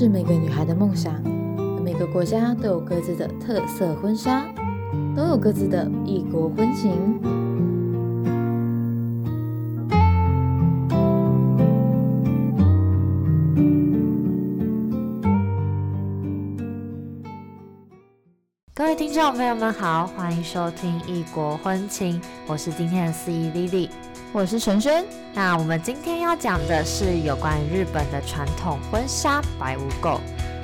是每个女孩的梦想。每个国家都有各自的特色婚纱，都有各自的异国婚情。各位听众朋友们好，欢迎收听《异国婚情》，我是今天的司仪 Lily。我是陈轩。那我们今天要讲的是有关于日本的传统婚纱白无垢。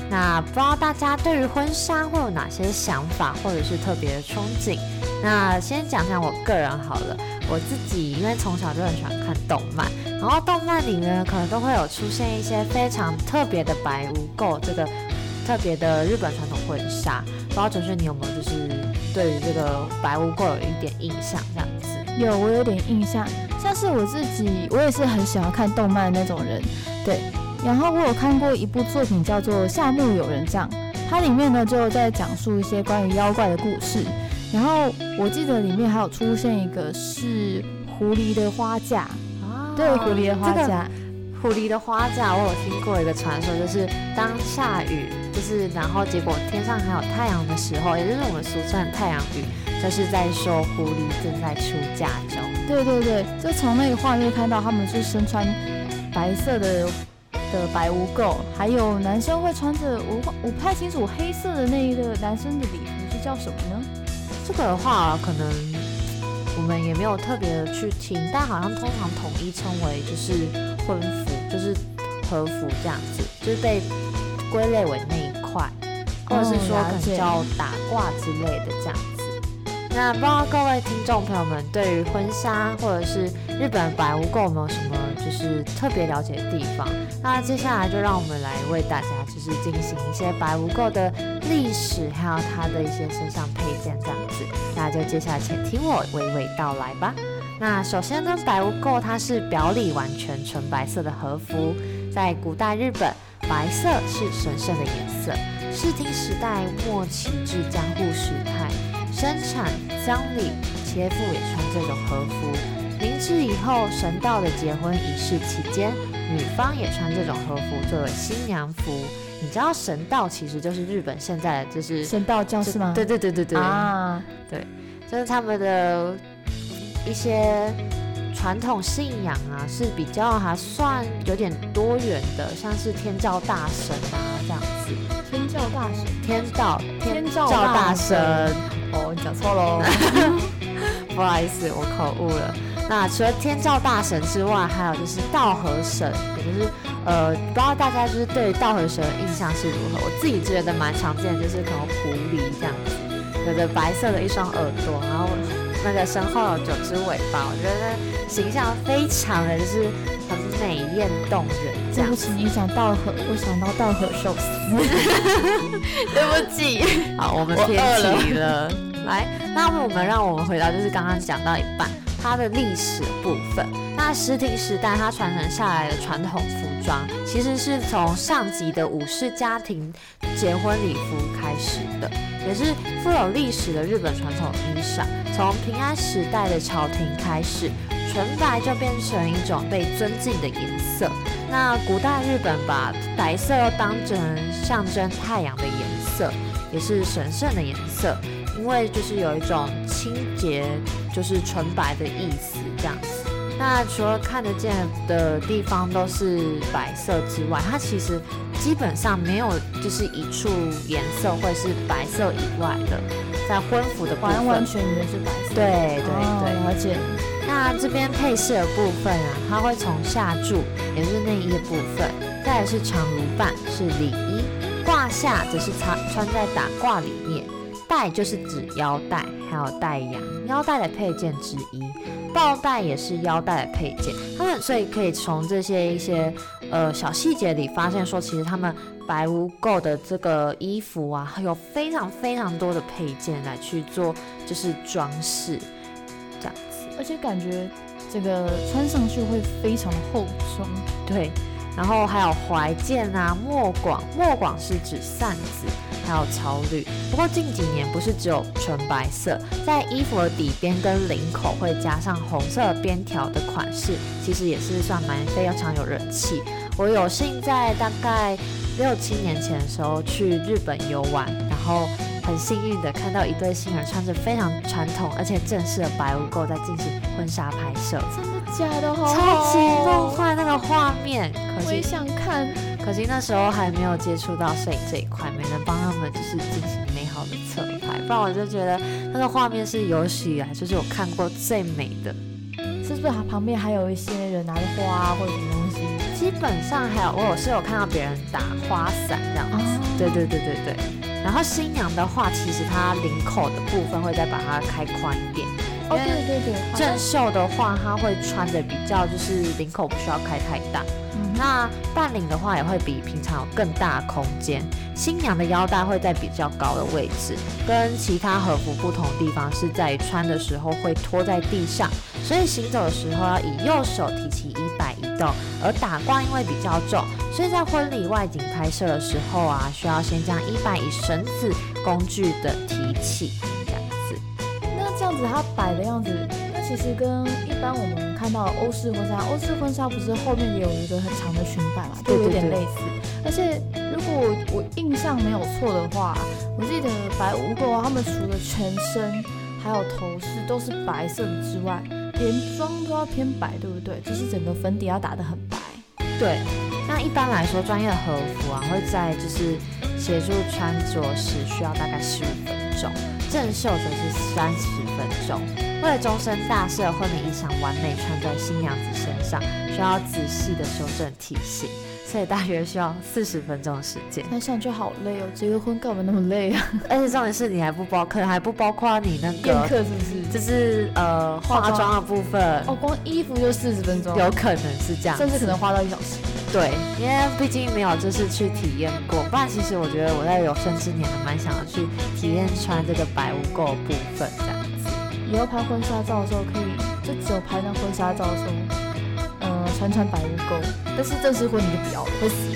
那不知道大家对于婚纱会有哪些想法，或者是特别的憧憬？那先讲讲我个人好了。我自己因为从小就很喜欢看动漫，然后动漫里面可能都会有出现一些非常特别的白无垢这个特别的日本传统婚纱。不知道陈轩你有没有就是对于这个白无垢有一点印象这样？有，我有点印象。像是我自己，我也是很喜欢看动漫的那种人，对。然后我有看过一部作品叫做《夏目友人帐》，它里面呢就在讲述一些关于妖怪的故事。然后我记得里面还有出现一个是狐狸的花架啊，对，狐狸的花架。狐狸的花架，我有听过一个传说，就是当下雨，就是然后结果天上还有太阳的时候，也就是我们俗称的太阳雨，就是在说狐狸正在出嫁中。对对对，就从那个画面看到他们是身穿白色的的白无垢，还有男生会穿着我我不太清楚黑色的那一个男生的礼服是叫什么呢？这个的话可能我们也没有特别的去听，但好像通常统一称为就是婚服，就是和服这样子，就是被归类为那一块，或者是说可能叫打褂之类的这样子。那不知道各位听众朋友们对于婚纱或者是日本白无垢有没有什么就是特别了解的地方？那接下来就让我们来为大家就是进行一些白无垢的历史，还有它的一些身上配件这样子。那就接下来请听我娓娓道来吧。那首先呢，白无垢它是表里完全纯白色的和服，在古代日本，白色是神圣的颜色。室町时代末期至江户时代。生产丧礼，切腹也穿这种和服。明治以后，神道的结婚仪式期间，女方也穿这种和服作为新娘服。你知道神道其实就是日本现在的就是 神道教是吗？对对对对对啊，对，就是他们的一些传统信仰啊，是比较还算有点多元的，像是天照大神啊这样子。天照大神，天道天照大神。哦，你讲错喽，不好意思，我口误了。那除了天照大神之外，还有就是道和神，也就是呃，不知道大家就是对道和神的印象是如何？我自己觉得蛮常见的，就是可能狐狸这样子，有着白色的一双耳朵，然后那个身后有九只尾巴，我觉得形象非常的就是很美艳动人。对不起，你讲道和，我想到道和寿司。对不起，好，我们偏题了。来，那我们让我们回到就是刚刚讲到一半，它的历史部分。那石亭时代它传承下来的传统服装，其实是从上级的武士家庭结婚礼服开始的，也是富有历史的日本传统衣裳。从平安时代的朝廷开始。纯白就变成一种被尊敬的颜色。那古代日本把白色当成象征太阳的颜色，也是神圣的颜色，因为就是有一种清洁，就是纯白的意思这样子。那除了看得见的地方都是白色之外，它其实基本上没有就是一处颜色会是白色以外的，在婚服的完完全全是白色。对对对，而且。那这边配饰的部分啊，它会从下柱，也是内衣的部分，再来是长襦袢，是里衣，褂下则是穿穿在打褂里，带就是指腰带，还有带阳腰带的配件之一，抱带也是腰带的配件。他们所以可以从这些一些呃小细节里发现，说其实他们白污垢的这个衣服啊，有非常非常多的配件来去做，就是装饰这样子。而且感觉这个穿上去会非常的厚重，对。然后还有怀剑啊，墨广，墨广是指扇子，还有草履。不过近几年不是只有纯白色，在衣服的底边跟领口会加上红色边条的款式，其实也是算蛮非常有人气。我有幸在大概六七年前的时候去日本游玩，然后很幸运的看到一对新人穿着非常传统而且正式的白污垢在进行婚纱拍摄，假的？好超级梦梦幻那个画面，可我也惜想看。可惜那时候还没有接触到摄影这一块，没能帮他们就是进行美好的侧拍，不然我就觉得那个画面是有史以来就是我看过最美的。是不是它旁边还有一些人拿着花啊或者什么东西？基本上还有我有是有看到别人打花伞这样子，哦对对对对对。然后新娘的话，其实她领口的部分会再把它开宽一点。哦，对对对，正袖的话，它会穿的比较就是领口不需要开太大。嗯那半领的话也会比平常有更大空间。新娘的腰带会在比较高的位置，跟其他和服不同的地方是在于穿的时候会拖在地上，所以行走的时候要以右手提起衣摆移动。而打褂因为比较重，所以在婚礼外景拍摄的时候啊，需要先将衣摆以绳子工具的提起，样子它摆的样子，那其实跟一般我们看到的欧式婚纱，欧式婚纱不是后面也有一个很长的裙摆嘛，就有点类似。而且如果我印象没有错的话，我记得白无垢啊，他们除了全身还有头饰都是白色的之外，连妆都要偏白，对不对？就是整个粉底要打得很白。对，那一般来说，专业的和服啊，会在就是协助穿着时需要大概十五分钟，正秀则是三十分钟。为了终身大事的婚礼衣裳完美穿在新娘子身上，需要仔细的修正体型，所以大约需要四十分钟的时间。想想就好累哦，结个婚干嘛那么累啊？而且重点是你还不包，可能还不包括你那个，宴客是不是？就是呃化妆的部分，哦，光衣服就四十分钟，有可能是这样，甚至可能花到一小时。对，因为毕竟没有就是去体验过，不然其实我觉得我在有生之年还蛮想要去体验穿这个白污垢部分这样子。以后拍婚纱照的时候，可以就只有拍那婚纱照的时候，呃，穿穿白污垢，但是正式婚礼就不要了，会死，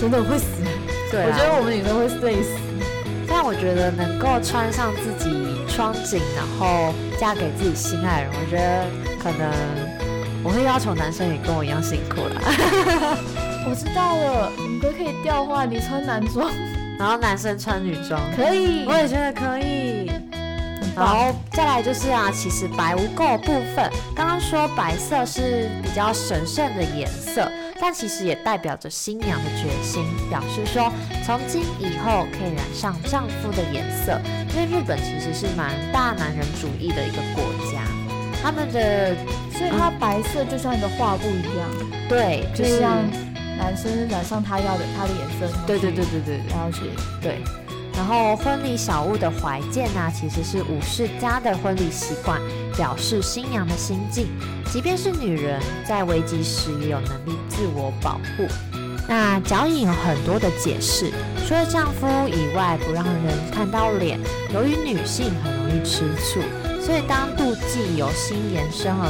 真的会死人。对我觉得我们女生会累死。但我觉得能够穿上自己窗景，然后嫁给自己心爱的人，我觉得可能我会要求男生也跟我一样辛苦啦。我知道了，你们可以调换，你穿男装然后男生穿女装，可以，我也觉得可以。然后再来就是啊，其实白无垢部分，刚刚说白色是比较神圣的颜色，但其实也代表着新娘的决心，表示说从今以后可以染上丈夫的颜色。因为日本其实是蛮大男人主义的一个国家，他们的所以它白色就像一个画布一样，对就是可以让男生染上他要的他的颜色。对对对对对对。了解。对，然后婚礼小物的怀件呢、其实是武士家的婚礼习惯，表示新娘的心境。即便是女人，在危急时也有能力自我保护。那脚印有很多的解释，除了丈夫以外，不让人看到脸。由于女性很容易吃醋，所以当妒忌由心延伸而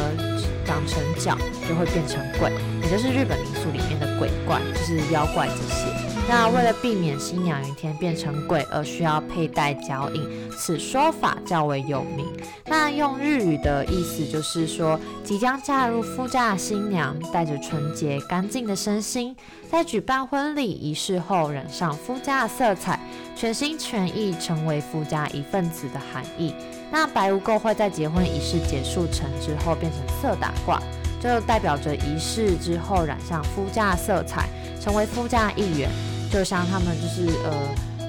长成脚，就会变成鬼，也就是日本民俗里面的鬼怪，就是妖怪这些。那为了避免新娘一天变成鬼而需要佩戴脚印，此说法较为有名。那用日语的意思就是说，即将嫁入夫家的新娘带着纯洁干净的身心，在举办婚礼仪式后染上夫家的色彩，全心全意成为夫家一份子的含义。那白无垢会在结婚仪式结束成之后变成色打卦，就代表着仪式之后染上夫家色彩，成为夫家一员。就像他们就是呃，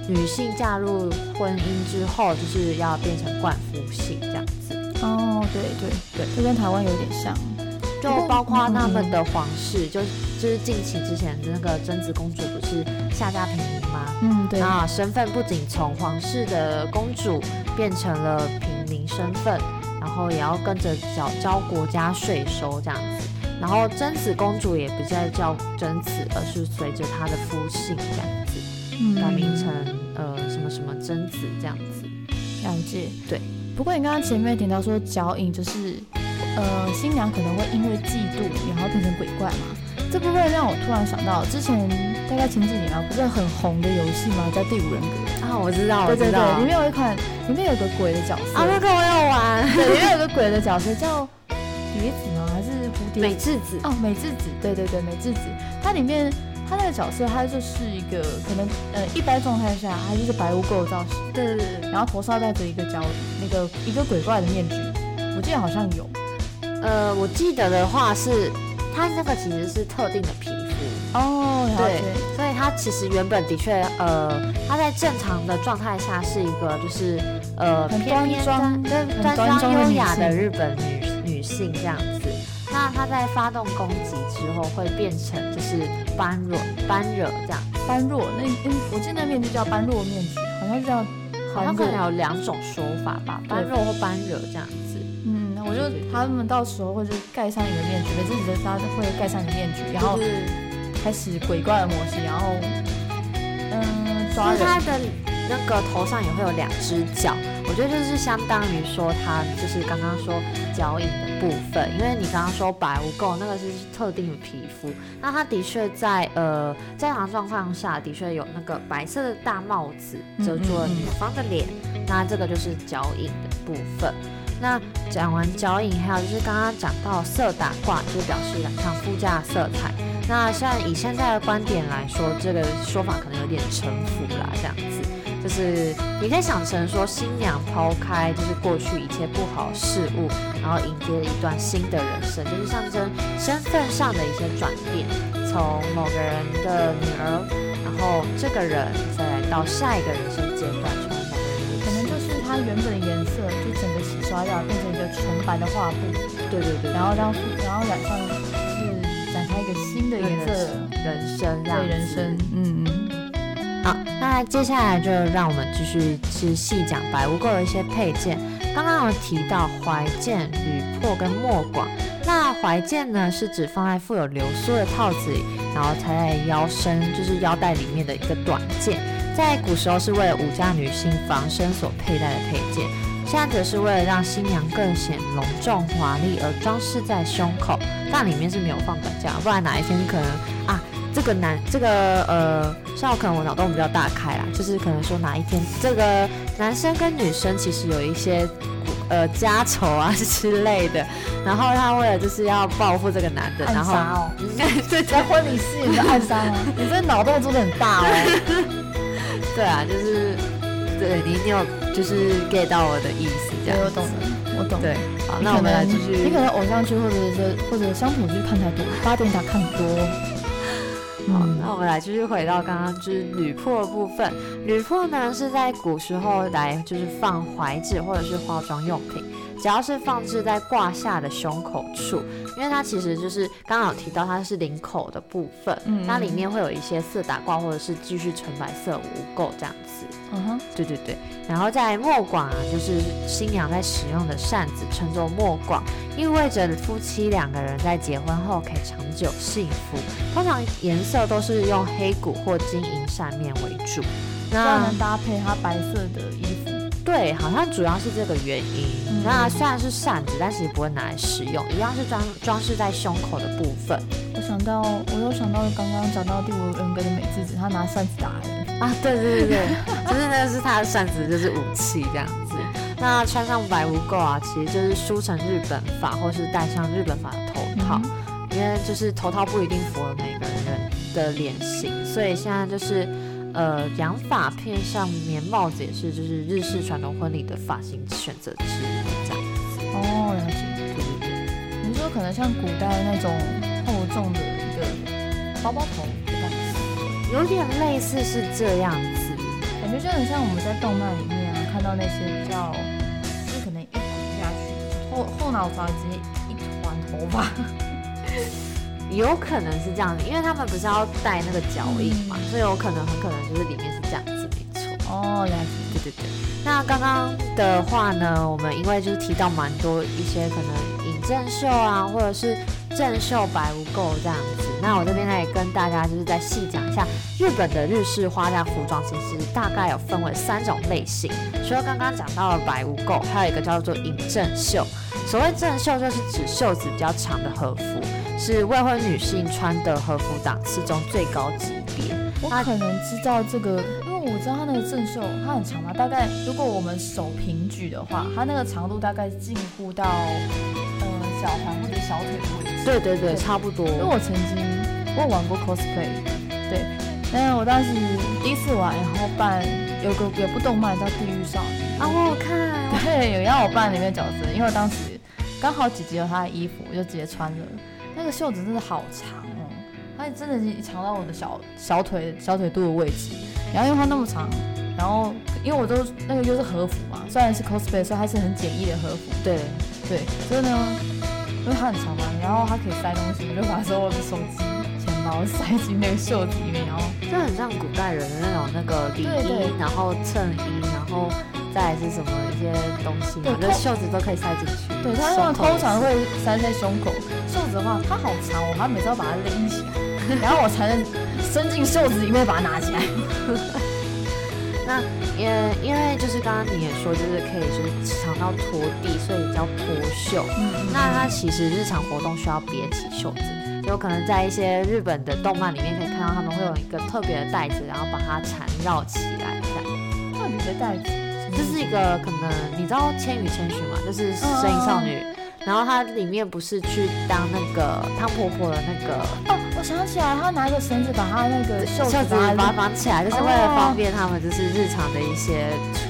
女性嫁入婚姻之后，就是要变成冠夫姓这样子，哦，对对对，就跟台湾有点像。就包括他们的皇室，就就是近期之前的那个贞子公主不是下嫁平嗯，对。啊，身份不仅从皇室的公主变成了平民身份，然后也要跟着缴交国家税收这样子。然后贞子公主也不再叫贞子，而是随着她的夫姓这样子。嗯改名成呃什么什么贞子这样子。了解。对。不过你刚刚前面提到说脚印就是，呃，新娘可能会因为嫉妒然后变成鬼怪嘛。这部分让我突然想到，之前大概前几年啊，不是很红的游戏吗？叫《第五人格》。啊，我知道，我对对知道。对，里面有一款，里面有个鬼的角色。啊，那个我有玩。对，里面有个鬼的角色叫蝶子吗？还是蝴蝶？美智子。哦，美智子，对对对，美智子，它里面他那个角色，他就是一个可能呃一般状态下，他就是白污垢造型，对对对，然后头上戴着一个角那个一个鬼怪的面具，我记得好像有。呃，我记得的话是，他那个其实是特定的皮肤哦，对，所以他其实原本的确，呃，他在正常的状态下是一个就是呃很端庄、端庄优雅的日本女女性这样子。那他在发动攻击之后会变成就是般若般若这样，般若那嗯，我记得那面具叫般若面具，好像是叫好像可能有两种说法吧，般若或般若这样子。嗯我就他们到时候会就盖上一个面具，每次你的他会盖上一个面具，然后开始鬼怪的模式，然后嗯抓人。他的那个头上也会有两只脚，我觉得就是相当于说他就是刚刚说脚印的部分，因为你刚刚说白无垢那个是特定的皮肤，那他的确在呃正常状况下的确有那个白色的大帽子遮住了女方的脸，那这个就是脚印的部分。那讲完脚影，还有就是刚刚讲到色打卦，就表示染上附加色彩。那像以现在的观点来说，这个说法可能有点城府啦，这样子，就是你可以想成说新娘抛开就是过去一切不好事物，然后迎接一段新的人生，就是象征身份上的一些转变，从某个人的女儿，然后这个人再来到下一个人生阶段，从某个人可能就是它原本的颜色。刷掉，变成一个纯白的画布。对对对，然后让，然后染上是展开一个新的颜色人生，对人生，嗯嗯。好，那接下来就让我们继续去细讲白无垢的一些配件。刚刚有提到怀剑、履破跟墨广。那怀剑呢，是指放在富有流苏的套子里，然后插在腰身，就是腰带里面的一个短剑，在古时候是为了武家女性防身所佩戴的配件。现在则是为了让新娘更显隆重华丽而装饰在胸口，但里面是没有放短架，不然哪一天可能啊，这个男这个呃，像我可能我脑洞比较大开啦，就是可能说哪一天这个男生跟女生其实有一些呃家仇啊之类的，然后他为了就是要报复这个男的，然后哦，对，在婚礼戏你的暗杀吗？你这脑洞做的很大哦。对啊，就是对你你有。就是 get 到我的意思，这样我懂了，我懂。对，好，那我们来继续。你可能偶像剧或者是或者乡土剧看太多，八点档看多。好，那我们来继续回到刚刚就是吕破部分。吕破呢是在古时候来就是放怀纸或者是化妆用品。只要是放置在挂下的胸口处，因为它其实就是刚刚有提到它是领口的部分，它里面会有一些色打挂或者是继续纯白色无垢这样子。嗯哼，对对对。然后在墨广啊，就是新娘在使用的扇子，称作墨广，意味着夫妻两个人在结婚后可以长久幸福。通常颜色都是用黑骨或金银扇面为主，那能搭配它白色的衣服。对，好像主要是这个原因。那虽然是扇子，但其实不会拿来使用，一样是装装饰在胸口的部分。我想到，我又想到刚刚讲到第五人格的美智子，她拿扇子打人 啊！对对对对，就是那个是她的扇子，就是武器这样子。那穿上白无垢啊，其实就是梳成日本发，或是戴上日本发的头套，因为就是头套不一定符合每个人的脸型，所以现在就是。呃，养发配上棉帽子也是，就是日式传统婚礼的发型选择之一，这样子。哦，了解。对对对。你说可能像古代那种厚重的一个包包头的感觉，有点类似是这样子，感觉就很像我们在动漫里面啊看到那些比较，就是可能一骨下去，后后脑勺直接一团头发。有可能是这样子，因为他们不是要带那个脚印嘛，所以有可能很可能就是里面是这样子，没错。哦，了解，对对对。那刚刚的话呢，我们因为就是提到蛮多一些可能尹正秀啊，或者是正秀白无垢这样子。那我这边呢也跟大家就是再细讲一下，日本的日式花嫁服装其实大概有分为三种类型，除了刚刚讲到了白无垢，还有一个叫做尹正秀。所谓正秀就是指袖子比较长的和服。是未婚女性穿的和服档次中最高级别。我可能知道这个，因为我知道它那个正袖它很长嘛，大概如果我们手平举的话，它那个长度大概近乎到呃脚踝或者小腿的位置。对对对，差不多。因为我曾经我玩过 cosplay，对，但是我当时第一次玩，然后扮有个有部动漫叫《地狱少女》啊，我有看，对，有让我扮里面角色，因为我当时刚好姐姐有她的衣服，我就直接穿了。那个袖子真的好长哦，它真的是长到我的小小腿小腿肚的位置。然后因为它那么长，然后因为我都那个又是和服嘛，虽然是 cosplay，所以它是很简易的和服。对对，所以呢，因为它很长嘛，然后它可以塞东西，我就把所有的手机、钱包塞进那个袖子里面，然后就很像古代人的那种那个礼衣，然后衬衣，然后。再是什么一些东西，对，那袖子都可以塞进去。对，它通常会塞在胸口。的话，它好长，我还每次要把它拎起来，然后我才能伸进袖子里面把它拿起来。那因因为就是刚刚你也说，就是可以就是长到拖地，所以叫拖袖。嗯。那它其实日常活动需要别起袖子，有可能在一些日本的动漫里面可以看到他们会有一个特别的袋子，然后把它缠绕起来，这样。特别的袋子。这是一个可能你知道《千与千寻》吗？就是《神隐少女》，然后它里面不是去当那个汤婆婆的那个哦，我想起来，她拿一个绳子把她那个袖子把它绑起来，就是为了方便他们就是日常的一些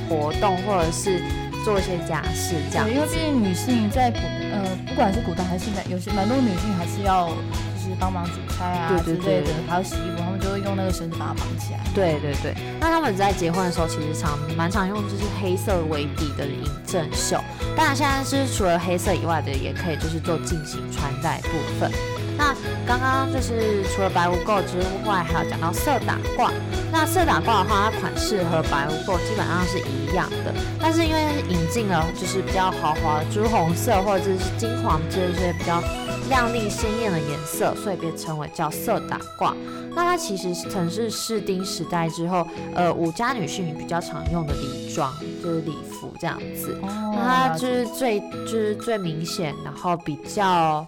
活动或者是做一些家事这样。因为毕竟女性在古呃不管是古代还是现在，有些蛮多女性还是要就是。帮忙煮菜啊之类的，还有洗衣服，他就会用那个绳子把它绑起来。对对对，那他们在结婚的时候，其实常蛮常用就是黑色为底的银正袖。当然现在是除了黑色以外的，也可以就是做进行穿戴部分。那刚刚就是除了白无垢之外，还有讲到色打挂。那色打挂的话，它款式和白无垢基本上是一样的，但是因为引进了就是比较豪华的朱红色或者是金黄这些比较。亮丽鲜艳的颜色，所以被称为叫色打褂。那它其实曾是士丁时代之后，呃，武家女性比较常用的礼装，就是礼服这样子。那它就是最就是最明显，然后比较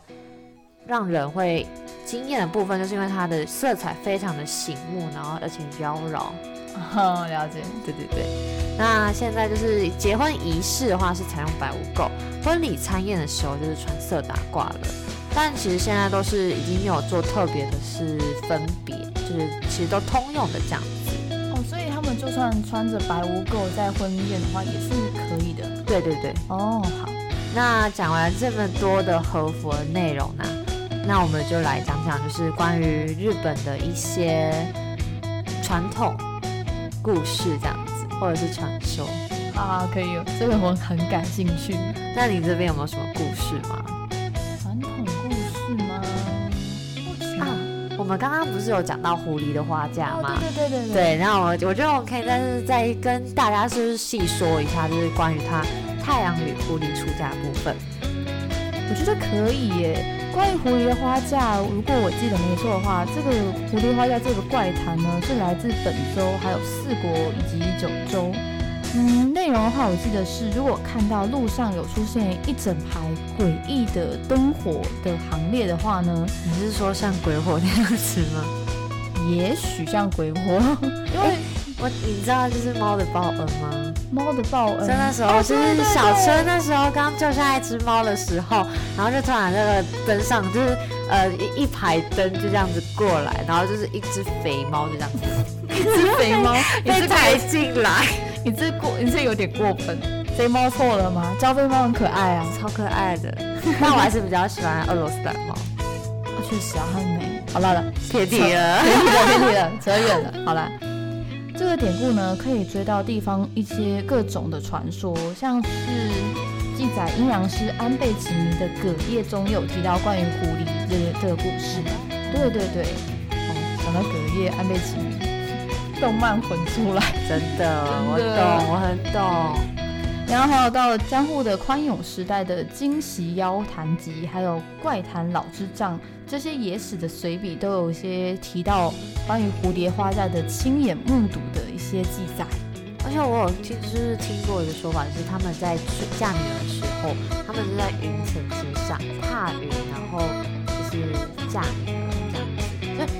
让人会惊艳的部分，就是因为它的色彩非常的醒目，然后而且妖娆。哦，了解。对对对。那现在就是结婚仪式的话是采用白无垢，婚礼参宴的时候就是穿色打褂了。但其实现在都是已经没有做特别的是分别，就是其实都通用的这样子。哦，所以他们就算穿着白无垢在婚宴的话，也是可以的。对对对。哦，好。那讲完这么多的和服的内容呢，那我们就来讲讲，就是关于日本的一些传统故事这样子，或者是传说。啊，可以，这个我很感兴趣。那你这边有没有什么故事吗？们刚刚不是有讲到狐狸的花嫁吗？对对对对对。然后我我觉得我可以再是再跟大家是细说一下，就是关于它太阳与狐狸出嫁部分。我觉得可以耶。关于狐狸的花嫁，如果我记得没错的话，这个狐狸花嫁这个怪谈呢，是来自本州、还有四国以及九州。嗯，内容的话，我记得是，如果看到路上有出现一整排诡异的灯火的行列的话呢，你是说像鬼火那样子吗？也许像鬼火，因为我你知道就是猫的报恩吗？猫的报恩，在那时候就是小车那时候刚救下一只猫的时候，然后就突然那个灯上就是呃一一排灯就这样子过来，然后就是一只肥猫就这样子，一只肥猫被抬进来。你这过，你这有点过分。飞猫错了吗？招飞猫很可爱啊，超可爱的。那我还是比较喜欢俄罗斯蓝猫。确实啊，很美。好了了，撇题了，撇题了，撇题了，扯远了。好了，这个典故呢，可以追到地方一些各种的传说，像是记载阴阳师安倍晴明的《葛叶》中有提到关于狐狸这这个故事。对对对，哦，讲到葛叶，安倍晴明。动漫混出来，真的，我懂，我很懂。然后还有到了江户的宽永时代的《惊喜妖谈集》，还有《怪谈老之丈》这些野史的随笔，都有一些提到关于蝴蝶花嫁的亲眼目睹的一些记载。而且我有听，就是听过一个说法，就是他们在嫁女儿的时候，他们是在云层之上踏云，然后就是嫁女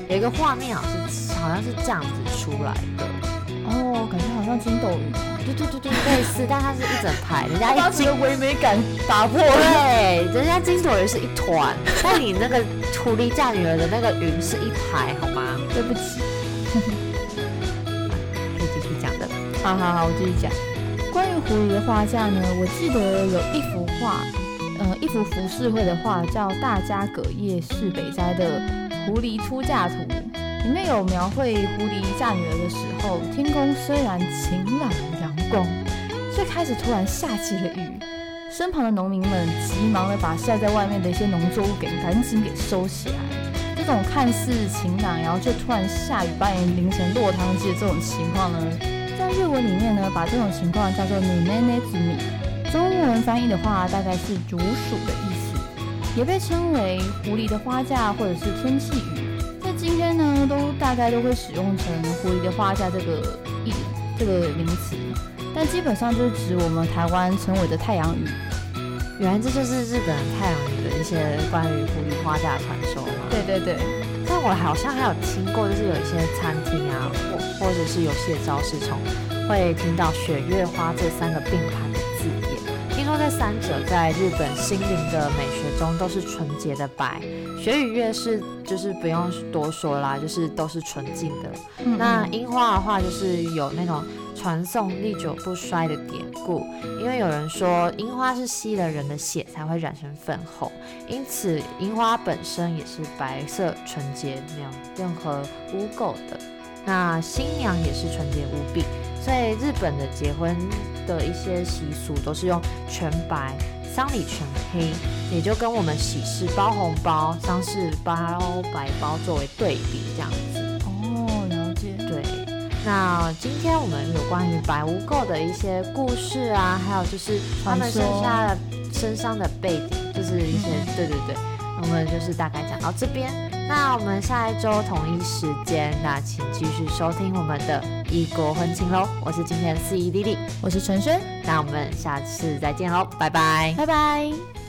有一个画面，好像是好像是这样子。出来的哦，感觉好像筋斗云，对对对对，类似，但它是一整排，人家 一的唯美感打破对，人家金斗云是一团，但你那个狐狸嫁女儿的那个云是一排，好吗？对不起，可以继续讲的。好好好，我继续讲。关于狐狸的画架呢，我记得有一幅画，呃，一幅浮世绘的画叫《大家葛叶是北斋的狐狸出嫁图》，里面有描绘狐狸嫁女儿的时候，天空虽然晴朗阳光，却开始突然下起了雨，身旁的农民们急忙的把晒在外面的一些农作物给赶紧给收起来。这种看似晴朗，然后却突然下雨，把你淋成落汤鸡的这种情况呢？在日文里面呢，把这种情况叫做 “nene 之米”，中文翻译的话大概是“竹鼠”的意思，也被称为狐狸的花架或者是天气雨。在今天呢，都大概都会使用成狐狸的花架这个意这个名词，但基本上就是指我们台湾称为的太阳雨。原来这就是日本太阳雨的一些关于狐狸花架传说吗？对对对。但我好像还有听过，就是有一些餐厅啊，或或者是有些招式从，会听到雪月花这三个并排这三者在日本心灵的美学中都是纯洁的白，雪与月是就是不用多说啦，就是都是纯净的。那樱花的话，就是有那种传颂历久不衰的典故，因为有人说樱花是吸了人的血才会染成粉红，因此樱花本身也是白色纯洁，没有任何污垢的。那新娘也是纯洁无比，所以日本的结婚的一些习俗都是用全白，丧礼全黑，也就跟我们喜事包红包、丧事包白包作为对比这样子。哦，了解。对，那今天我们有关于白污垢的一些故事啊，还有就是他们身下的身上的背景，就是一些对对对，我们就是大概讲到这边。那我们下一周同一时间，那请继续收听我们的异国婚情喽。我是今天的司仪丽丽，我是陈轩，那我们下次再见喽，拜拜，拜拜。